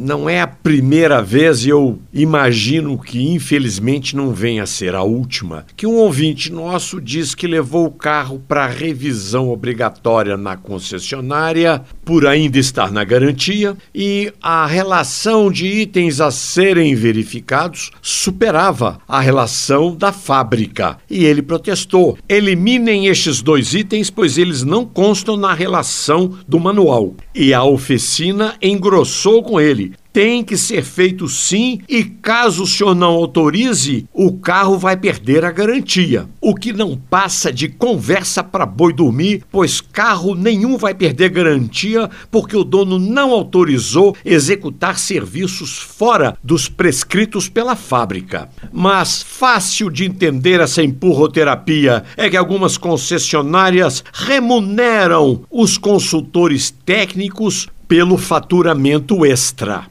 não é a primeira vez, e eu imagino que infelizmente não venha a ser a última, que um ouvinte nosso diz que levou o carro para revisão obrigatória na concessionária, por ainda estar na garantia, e a relação de itens a serem verificados superava a relação da fábrica. E ele protestou: eliminem estes dois itens, pois eles não constam na relação do manual. E a oficina engrossou com ele tem que ser feito sim, e caso o senhor não autorize, o carro vai perder a garantia. O que não passa de conversa para boi dormir, pois carro nenhum vai perder garantia porque o dono não autorizou executar serviços fora dos prescritos pela fábrica. Mas fácil de entender essa empurroterapia é que algumas concessionárias remuneram os consultores técnicos pelo faturamento extra.